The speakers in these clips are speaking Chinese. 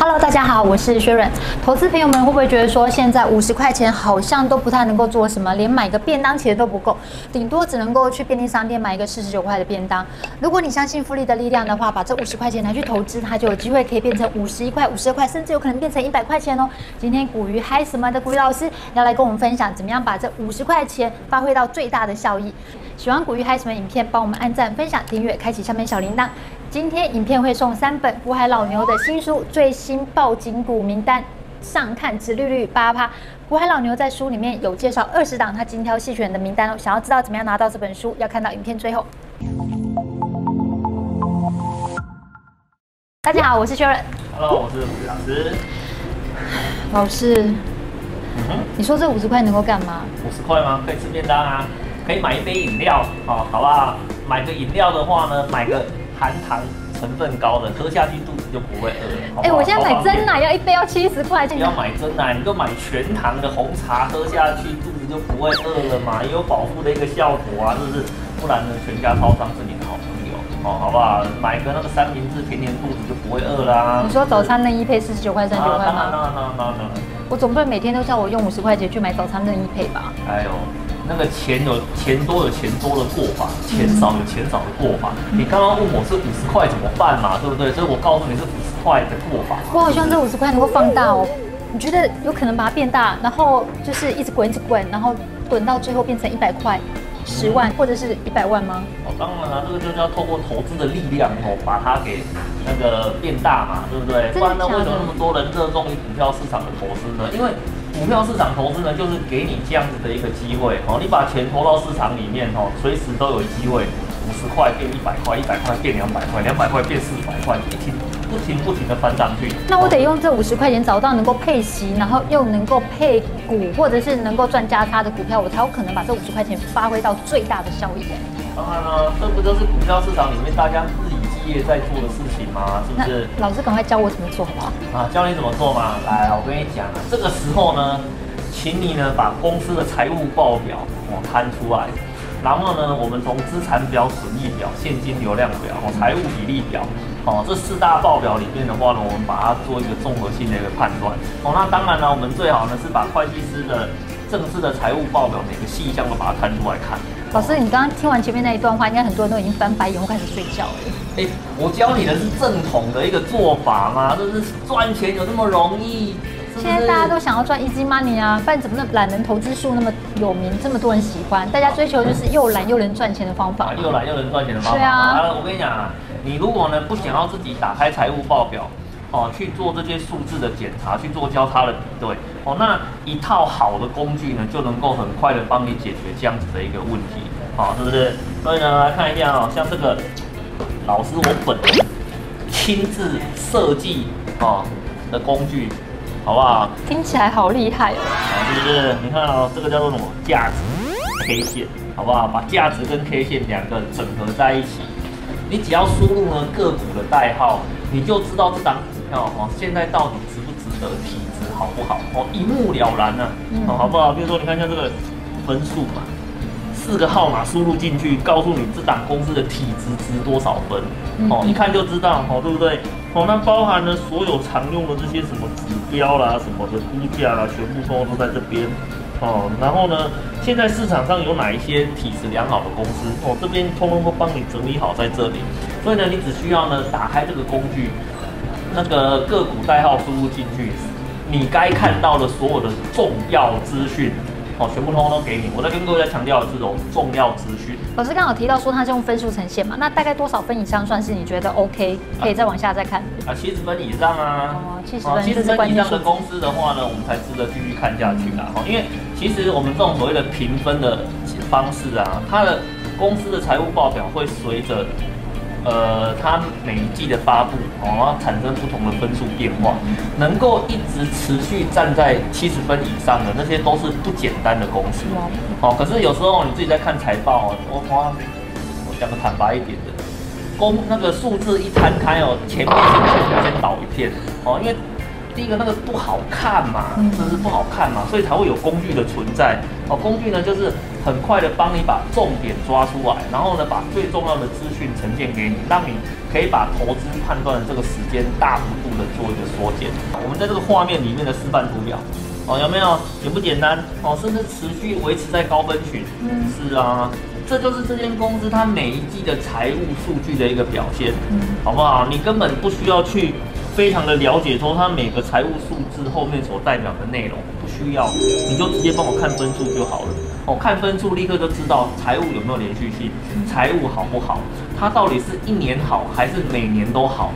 Hello，大家好，我是薛润。投资朋友们会不会觉得说，现在五十块钱好像都不太能够做什么，连买个便当钱都不够，顶多只能够去便利商店买一个四十九块的便当。如果你相信复利的力量的话，把这五十块钱拿去投资，它就有机会可以变成五十一块、五十二块，甚至有可能变成一百块钱哦。今天古鱼嗨什么的古鱼老师要来跟我们分享，怎么样把这五十块钱发挥到最大的效益。喜欢古鱼嗨什么影片，帮我们按赞、分享、订阅，开启下面小铃铛。今天影片会送三本古海老牛的新书《最新抱紧股名单》，上看直利率八趴。古海老牛在书里面有介绍二十档他精挑细选的名单哦。想要知道怎么样拿到这本书，要看到影片最后。大家好，我是薛润。Hello，我是股鱼老师。老师，嗯，你说这五十块能够干嘛？五十块吗？可以吃便当啊，可以买一杯饮料，哦，好不好？买个饮料的话呢，买个。含糖成分高的，喝下去肚子就不会饿了。哎、欸，我现在买真奶要一杯要七十块钱。不要买真奶，你就买全糖的红茶，喝下去肚子就不会饿了嘛，也有保护的一个效果啊，是不是？不然呢，全家超商是你的好朋友哦，好不好？买个那个三明治甜甜肚子就不会饿啦、啊。你说早餐任意配四十九块、三十九块吗？那那那那我总不能每天都叫我用五十块钱去买早餐任意配吧？哎呦。那个钱有钱多有钱多的过法，钱少有钱少的过法。嗯、你刚刚问我是五十块怎么办嘛，对不对？所以我告诉你是五十块的过法。我好希望这五十块能够放大哦。你觉得有可能把它变大，然后就是一直滚一直滚，然后滚到最后变成一百块、十万或者是一百万吗？哦，当然了，这个就是要透过投资的力量哦，把它给那个变大嘛，对不对？不然呢，为什么那么多人热衷于股票市场的投资呢？因为股票市场投资呢，就是给你这样子的一个机会哦，你把钱投到市场里面哦，随时都有机会，五十块变一百块，一百块变两百块，两百块变四百块，不停不停不停的翻上去。那我得用这五十块钱找到能够配息，然后又能够配股，或者是能够赚加差的股票，我才有可能把这五十块钱发挥到最大的效益。当然了，这不就是股票市场里面大家日以继夜在做的事情吗？是不是？老师，赶快教我怎么做好不好？啊，教你怎么做嘛。来，我跟你讲啊，这个时候呢，请你呢把公司的财务报表哦摊出来，然后呢，我们从资产表、损益表、现金流量表、哦财务比例表，哦这四大报表里面的话呢，我们把它做一个综合性的一个判断。哦，那当然呢，我们最好呢是把会计师的正式的财务报表每个细项都把它摊出来看。老师，你刚刚听完前面那一段话，应该很多人都已经翻白眼或开始睡觉了。哎、欸，我教你的是正统的一个做法嘛？就是赚钱有那么容易？是是现在大家都想要赚 easy money 啊，不然怎么那懒人投资术那么有名，这么多人喜欢？大家追求就是又懒又能赚钱的方法。又懒又能赚钱的方法。对啊。我跟你讲啊，你如果呢不想要自己打开财务报表。哦，去做这些数字的检查，去做交叉的比对。哦，那一套好的工具呢，就能够很快的帮你解决这样子的一个问题，好、哦，是不是？所以呢，来看一下啊、哦，像这个老师我本人亲自设计哦的工具，好不好？听起来好厉害哦。啊，是不是？你看哦，这个叫做什么？价值 K 线，好不好？把价值跟 K 线两个整合在一起，你只要输入呢个股的代号，你就知道这档。哦，现在到底值不值得？体质好不好？哦，一目了然呢、啊。哦，好不好？比如说，你看一下这个分数嘛，四个号码输入进去，告诉你这档公司的体质值多少分。哦，一看就知道，哦，对不对？哦，那包含了所有常用的这些什么指标啦、什么的估价啦，全部通通都在这边。哦，然后呢，现在市场上有哪一些体质良好的公司？哦，这边通通都帮你整理好在这里。所以呢，你只需要呢打开这个工具。那个个股代号输入进去，你该看到的所有的重要资讯，哦，全部通通都给你。我在跟各位在强调的这种重要资讯。老师刚好提到说它是用分数呈现嘛，那大概多少分以上算是你觉得 OK，可以再往下再看？啊，七十分以上啊。哦，七十分，七十分以上的公司的话呢，我们才值得继续看下去啦。哈，因为其实我们这种所谓的评分的方式啊，它的公司的财务报表会随着。呃，它每一季的发布哦，然后产生不同的分数变化，能够一直持续站在七十分以上的那些都是不简单的公司哦。可是有时候你自己在看财报哦，我我我讲个坦白一点的，公那个数字一摊开哦，前面先先倒一片哦，因为。第一个那个不好看嘛，真是不好看嘛，所以才会有工具的存在哦。工具呢，就是很快的帮你把重点抓出来，然后呢，把最重要的资讯呈现给你，让你可以把投资判断的这个时间大幅度的做一个缩减。我们在这个画面里面的示范图表，哦，有没有？简不简单？哦，甚至持续维持在高分群？嗯，是啊，这就是这间公司它每一季的财务数据的一个表现，嗯，好不好？你根本不需要去非常的了解说它每个财务数字后面所代表的内容，不需要，你就直接帮我看分数就好了。哦，看分数立刻就知道财务有没有连续性，财务好不好？它到底是一年好还是每年都好？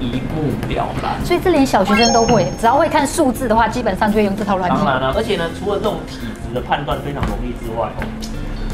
一目了然。所以这连小学生都会，只要会看数字的话，基本上就会用这套软件。当然了，而且呢，除了这种体质的判断非常容易之外，哦，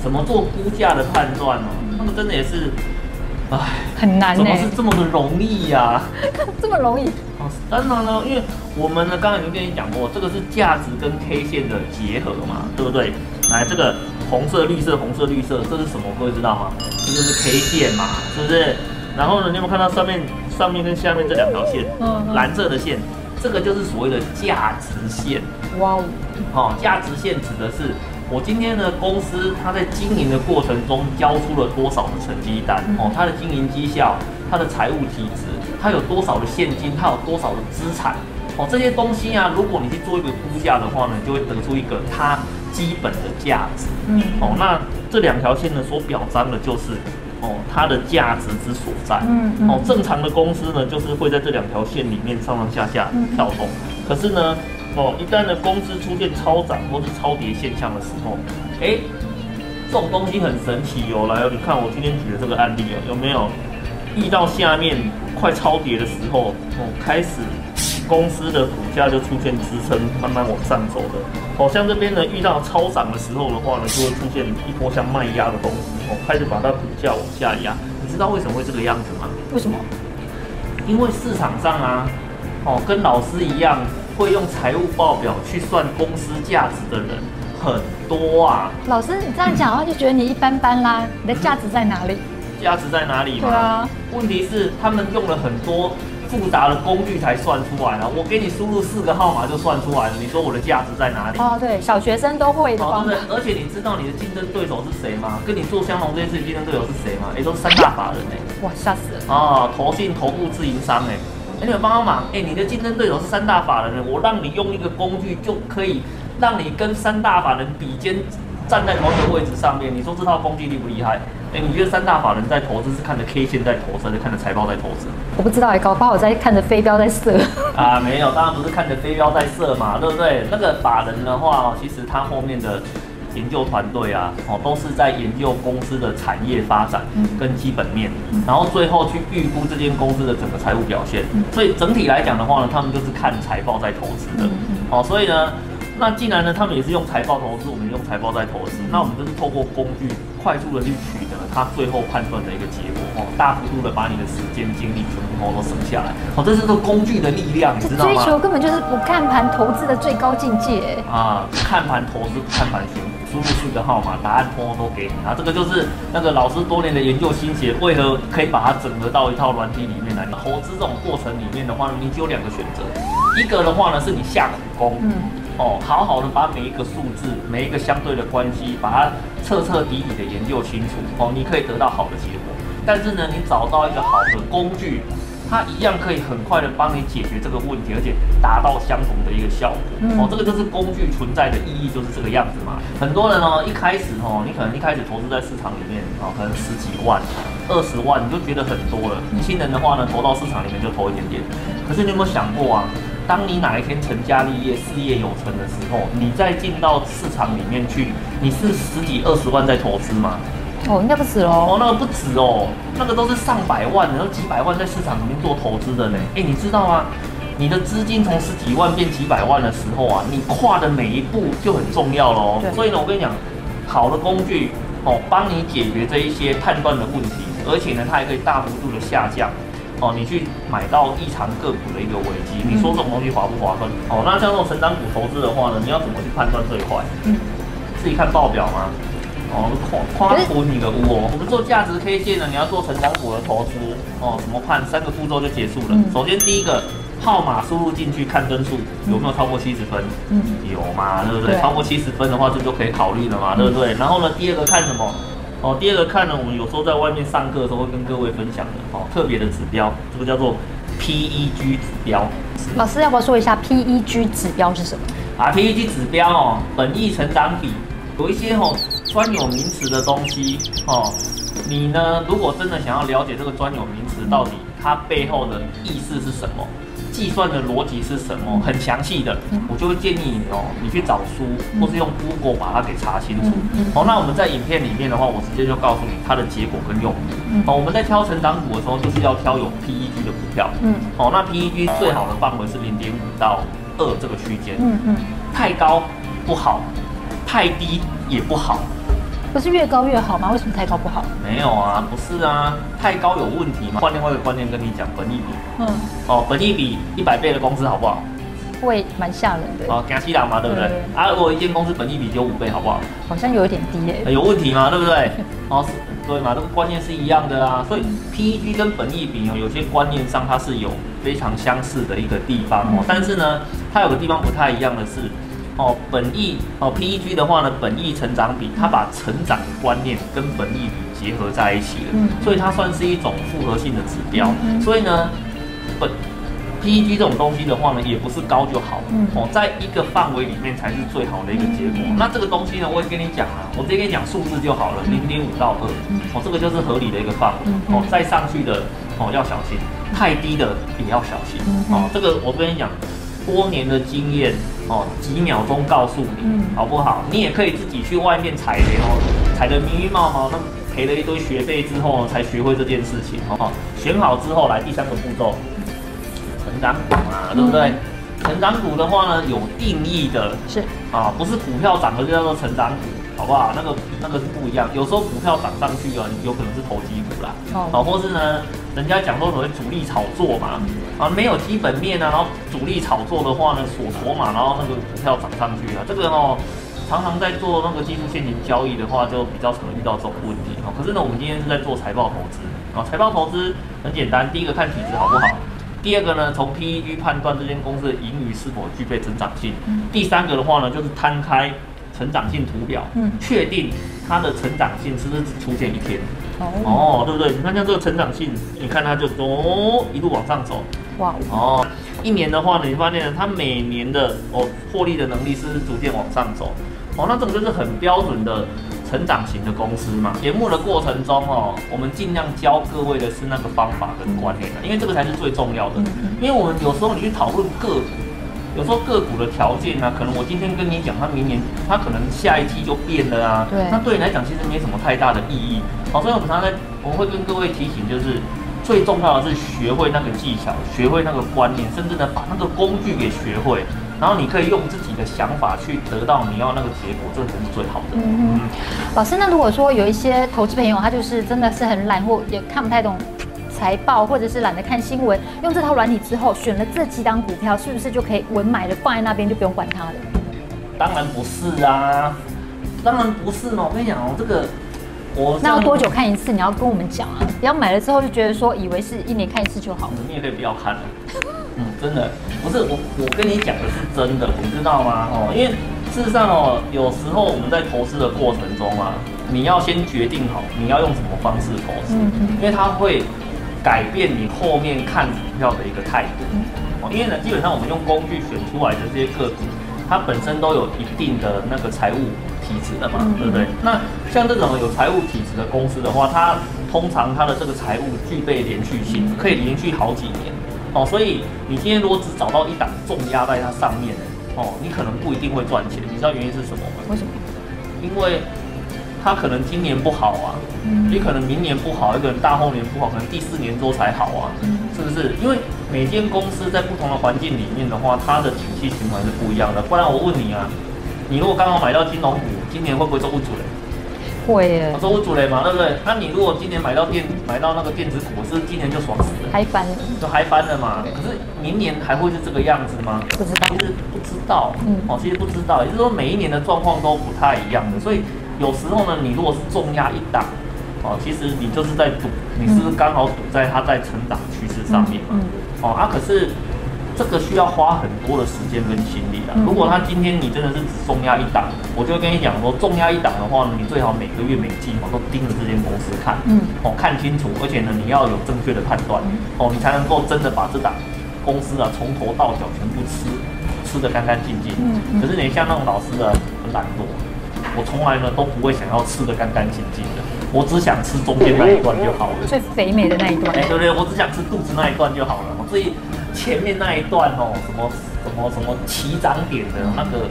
怎么做估价的判断呢？那么真的也是，唉，很难。怎么是这么的容易呀、啊？这么容易？哦，当然了，因为我们呢，刚才已经跟你讲过，这个是价值跟 K 线的结合嘛，对不对？来，这个红色、绿色、红色、绿色，这是什么？各位知道吗？这就是 K 线嘛，是不是？然后呢，你有没有看到上面、上面跟下面这两条线？嗯，蓝色的线，这个就是所谓的价值线。哇哦，好，价值线指的是我今天的公司，它在经营的过程中交出了多少的成绩单？哦，它的经营绩效，它的财务体质，它有多少的现金，它有多少的资产？哦，这些东西啊，如果你去做一个估价的话呢，你就会得出一个它。基本的价值，嗯，哦，那这两条线呢，所表彰的就是，哦，它的价值之所在，嗯，哦，正常的公司呢，就是会在这两条线里面上上下下跳动，可是呢，哦，一旦呢公司出现超涨或是超跌现象的时候，哎，这种东西很神奇哦，来哦，你看我今天举的这个案例哦，有没有遇到下面快超跌的时候，哦，开始。公司的股价就出现支撑，慢慢往上走的。哦，像这边呢，遇到超涨的时候的话呢，就会出现一波像卖压的东西，哦，开始把它股价往下压。你知道为什么会这个样子吗？为什么？因为市场上啊，哦，跟老师一样会用财务报表去算公司价值的人很多啊。老师，你这样讲的话，就觉得你一般般啦。你的价值在哪里？价值在哪里嘛？对啊。问题是他们用了很多。复杂的工具才算出来啊，我给你输入四个号码就算出来了。你说我的价值在哪里？哦，对，小学生都会的。哦，对，而且你知道你的竞争对手是谁吗？跟你做相同这件事竞争对手是谁吗？也都是三大法人哎。哇，吓死了！啊，投信、投顾、自营商哎，哎，你们帮帮忙哎，你的竞争对手是三大法人，我让你用一个工具就可以让你跟三大法人比肩，站在同一个位置上面。你说这套工具厉不厉害？哎，你觉得三大法人在投资是看着 K 线在投资，还是看着财报在投资？我不知道哎，搞不好我在看着飞镖在射。啊，没有，当然不是看着飞镖在射嘛，对不对？那个法人的话，其实他后面的研究团队啊，哦，都是在研究公司的产业发展跟基本面，然后最后去预估这间公司的整个财务表现。所以整体来讲的话呢，他们就是看财报在投资的。哦，所以呢。那既然呢，他们也是用财报投资，我们用财报在投资，那我们就是透过工具快速的去取得他最后判断的一个结果哦，大幅度的把你的时间精力全部都省下来哦，这是个工具的力量，你知道吗？追求根本就是不看盘投资的最高境界啊！看盘投资，不看盘选股，输入去个号码，答案通通都给你啊！这个就是那个老师多年的研究心血，为何可以把它整合到一套软体里面来？投资这种过程里面的话呢，你只有两个选择，一个的话呢是你下苦功，嗯。哦，好好的把每一个数字、每一个相对的关系，把它彻彻底底的研究清楚哦，你可以得到好的结果。但是呢，你找到一个好的工具，它一样可以很快的帮你解决这个问题，而且达到相同的一个效果。哦，这个就是工具存在的意义，就是这个样子嘛。很多人哦，一开始哦，你可能一开始投资在市场里面啊，可能十几万、二十万，你就觉得很多了。年轻人的话呢，投到市场里面就投一点点。可是你有没有想过啊？当你哪一天成家立业、事业有成的时候，你再进到市场里面去，你是十几二十万在投资吗？哦，应该不止哦。哦，那个不止哦，那个都是上百万，然后几百万在市场里面做投资的呢。哎，你知道吗？你的资金从十几万变几百万的时候啊，你跨的每一步就很重要喽。对所以呢，我跟你讲，好的工具哦，帮你解决这一些判断的问题，而且呢，它还可以大幅度的下降。哦，你去买到异常个股的一个危机，你说这种东西划不划算？哦，那像这种成长股投资的话呢，你要怎么去判断最快？嗯，自己看报表吗？哦，夸夸图你个屋哦。我们做价值 K 线呢，你要做成长股的投资哦，怎么判？三个步骤就结束了。嗯、首先第一个号码输入进去看分数有没有超过七十分？嗯，有嘛，对不对？对超过七十分的话，这就可以考虑了嘛，对不对？然后呢，第二个看什么？哦，第二个看呢，我们有时候在外面上课的时候会跟各位分享的哦，特别的指标，这个叫做 PEG 指标。老师要不要说一下 PEG 指标是什么？啊，PEG 指标哦，本益成长比，有一些哦专有名词的东西哦，你呢如果真的想要了解这个专有名词到底它背后的意思是什么？计算的逻辑是什么？很详细的，我就会建议你哦，你去找书，或是用 Google 把它给查清楚。好，那我们在影片里面的话，我直接就告诉你它的结果跟用途。好，我们在挑成长股的时候，就是要挑有 PEG 的股票。嗯，好，那 PEG 最好的范围是零点五到二这个区间。嗯嗯，太高不好，太低也不好。不是越高越好吗？为什么太高不好？没有啊，不是啊，太高有问题嘛。换另外一个观念跟你讲，本益比。嗯。哦，本益比一百倍的公司好不好？会蛮吓人的。哦，惊死人嘛，对不对？对啊，如果一间公司本益比只有五倍，好不好？好像有一点低诶、欸。有问题嘛，对不对？哦，对嘛，这个观念是一样的啊。所以 PEG 跟本益比哦，有些观念上它是有非常相似的一个地方哦，但是呢，它有个地方不太一样的是。哦，本意哦，PEG 的话呢，本意成长比，它把成长的观念跟本意比结合在一起了，嗯，所以它算是一种复合性的指标。嗯，所以呢，本 PEG 这种东西的话呢，也不是高就好，嗯，哦，在一个范围里面才是最好的一个结果。嗯，那这个东西呢，我也跟你讲啊，我直接跟你讲数字就好了，零点五到二，哦，这个就是合理的一个范围。哦，再上去的哦要小心，太低的也要小心。哦，这个我跟你讲。多年的经验哦，几秒钟告诉你，嗯，好不好？你也可以自己去外面踩雷哦，踩得迷迷茫茫，那赔了一堆学费之后才学会这件事情，哦，选好之后来第三个步骤，成长股嘛，对不对？成长股的话呢，有定义的，是啊，不是股票涨了就叫做成长股，好不好？那个那个是不一样，有时候股票涨上去啊，有可能是投机股啦，哦，或是呢。人家讲说所谓主力炒作嘛，啊，没有基本面啊，然后主力炒作的话呢，锁筹码，然后那个股票涨上去啊，这个哦，常常在做那个技术线型交易的话，就比较常遇到这种问题啊。可是呢，我们今天是在做财报投资啊，财报投资很简单，第一个看体质好不好，第二个呢，从 PEG 判断这间公司的盈余是否具备增长性，第三个的话呢，就是摊开成长性图表，嗯，确定它的成长性是不是只出现一天。哦，哦对不对？你看像这个成长性，你看它就哦一路往上走，哇哦，一年的话呢，你发现它每年的哦获利的能力是不是逐渐往上走？哦，那这种就是很标准的成长型的公司嘛。节目的过程中哦，我们尽量教各位的是那个方法跟观念的，因为这个才是最重要的。因为我们有时候你去讨论个股。有时候个股的条件呢、啊，可能我今天跟你讲，它明年它可能下一季就变了啊。对。那对你来讲，其实没什么太大的意义。好，所以我们常常在，我会跟各位提醒，就是最重要的是学会那个技巧，学会那个观念，甚至呢把那个工具给学会，然后你可以用自己的想法去得到你要那个结果，这才是最好的。嗯嗯。老师，那如果说有一些投资朋友，他就是真的是很懒或也看不太懂。财报或者是懒得看新闻，用这套软体之后选了这几档股票，是不是就可以稳买的放在那边就不用管它了？当然不是啊，当然不是嘛！我跟你讲哦，这个我那要多久看一次？你要跟我们讲啊！不要买了之后就觉得说以为是一年看一次就好了。你也可以不要看了。嗯，真的不是我，我跟你讲的是真的，你知道吗？哦，因为事实上哦，有时候我们在投资的过程中啊，你要先决定好你要用什么方式投资，因为它会。改变你后面看股票的一个态度，哦，因为呢，基本上我们用工具选出来的这些个股，它本身都有一定的那个财务体质的嘛，对不对？那像这种有财务体质的公司的话，它通常它的这个财务具备连续性，可以连续好几年，哦，所以你今天如果只找到一档重压在它上面，哦，你可能不一定会赚钱。你知道原因是什么吗？为什么？因为。它可能今年不好啊，也可能明年不好，一个人大后年不好，可能第四年之后才好啊，是不是？因为每间公司在不同的环境里面的话，它的景气循环是不一样的。不然我问你啊，你如果刚好买到金融股，今年会不会做不准？会耶，做不准嘛，对不对？那你如果今年买到电买到那个电子股，是今年就爽死了，嗨翻了，就嗨翻了嘛。可是明年还会是这个样子吗？不知道，其实不知道，嗯，哦，其实不知道，也就是说每一年的状况都不太一样的，所以。有时候呢，你如果是重压一档，哦，其实你就是在赌，你是不是刚好赌在它在成长趋势上面嘛？哦啊，可是这个需要花很多的时间跟心力啊。如果他今天你真的是只重压一档，我就跟你讲说，重压一档的话呢，你最好每个月每季哦都盯着这间公司看，嗯，哦看清楚，而且呢你要有正确的判断，哦你才能够真的把这档公司啊从头到脚全部吃吃的干干净净。嗯，可是你像那种老师的很懒惰，我从来呢都不会想要吃的干干净净的。我只想吃中间那一段就好了，最肥美的那一段。哎，对不对？我只想吃肚子那一段就好了。所以前面那一段哦，什么什么什么起涨点的那个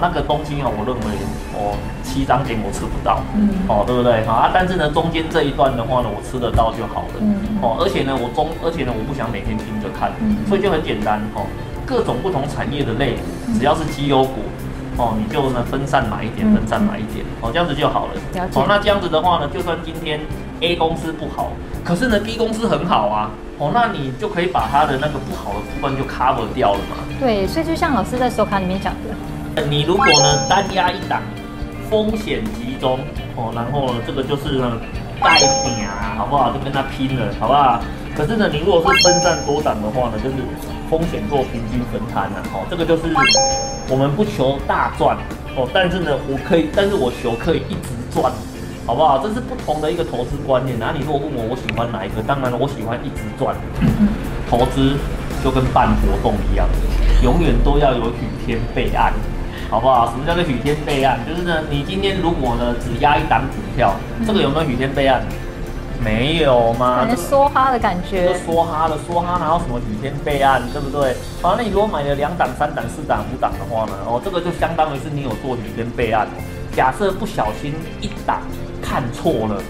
那个东西哦，我认为哦起涨点我吃不到，嗯，哦，对不对？好啊，但是呢，中间这一段的话呢，我吃得到就好了，嗯，哦，而且呢，我中，而且呢，我不想每天盯着看，所以就很简单哦，各种不同产业的类，只要是绩优股。哦，你就呢分散买一点，分散买一点，哦，这样子就好了。了。哦，那这样子的话呢，就算今天 A 公司不好，可是呢 B 公司很好啊，哦，那你就可以把它的那个不好的部分就 cover 掉了嘛。对，所以就像老师在手卡里面讲的，你如果呢单压一档，风险集中，哦，然后呢这个就是呢带点啊，好不好？就跟他拼了，好不好？可是呢，你如果是分散多档的话呢，就是风险做平均分摊啊，哦，这个就是我们不求大赚哦，但是呢，我可以，但是我求可以一直赚，好不好？这是不同的一个投资观念。然后你如果问我我喜欢哪一个，当然了，我喜欢一直赚。投资就跟办活动一样，永远都要有雨天备案，好不好？什么叫做雨天备案？就是呢，你今天如果呢只压一档股票，这个有没有雨天备案？没有吗？感觉梭哈的感觉，梭哈的梭哈，哪有什么雨天备案，对不对？好，那你如果买了两档、三档、四档、五档的话呢？哦，这个就相当于是你有做雨天备案。假设不小心一档看错了，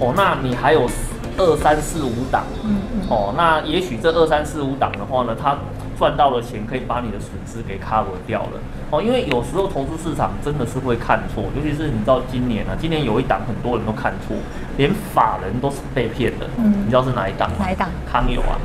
哦，那你还有二三四五档，嗯嗯，哦，那也许这二三四五档的话呢，它。赚到了钱，可以把你的损失给 cover 掉了哦。因为有时候投资市场真的是会看错，尤其是你知道今年啊，今年有一档很多人都看错，连法人都是被骗的。嗯，你知道是哪一档吗？哪一档？康友啊，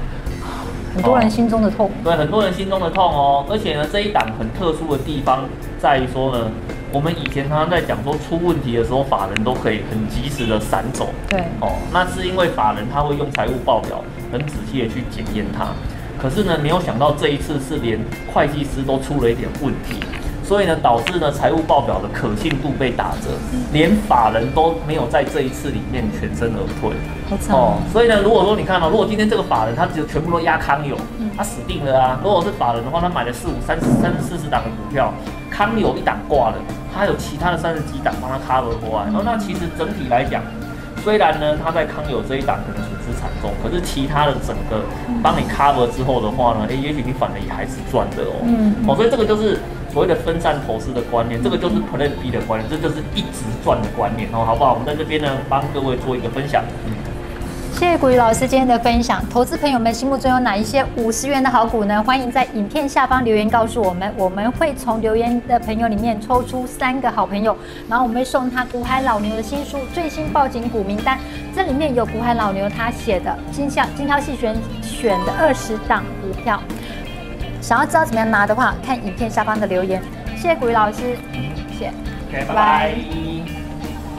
很多人心中的痛。哦。对，很多人心中的痛哦。而且呢，这一档很特殊的地方在于说呢，我们以前常常在讲说出问题的时候，法人都可以很及时的闪走。对，哦，那是因为法人他会用财务报表很仔细的去检验它。可是呢，没有想到这一次是连会计师都出了一点问题，所以呢，导致呢财务报表的可信度被打折，连法人都没有在这一次里面全身而退。哦，所以呢，如果说你看到，如果今天这个法人他只有全部都压康友，他死定了啊！如果是法人的话，他买了四五三十三四十档的股票，康友一档挂了，他有其他的三十几档帮他 cover 过来。然后那其实整体来讲，虽然呢他在康友这一档可能惨重，可是其他的整个帮你 cover 之后的话呢，哎，也许你反而也还是赚的哦。嗯，哦，所以这个就是所谓的分散投资的观念，这个就是 Plan B 的观念，这就是一直赚的观念哦，好不好？我们在这边呢帮各位做一个分享。嗯。谢谢古雨老师今天的分享，投资朋友们心目中有哪一些五十元的好股呢？欢迎在影片下方留言告诉我们，我们会从留言的朋友里面抽出三个好朋友，然后我们会送他股海老牛的新书《最新报警股名单》，这里面有股海老牛他写的精挑精挑细选选的二十档股票。想要知道怎么样拿的话，看影片下方的留言。谢谢古雨老师，谢谢，拜拜。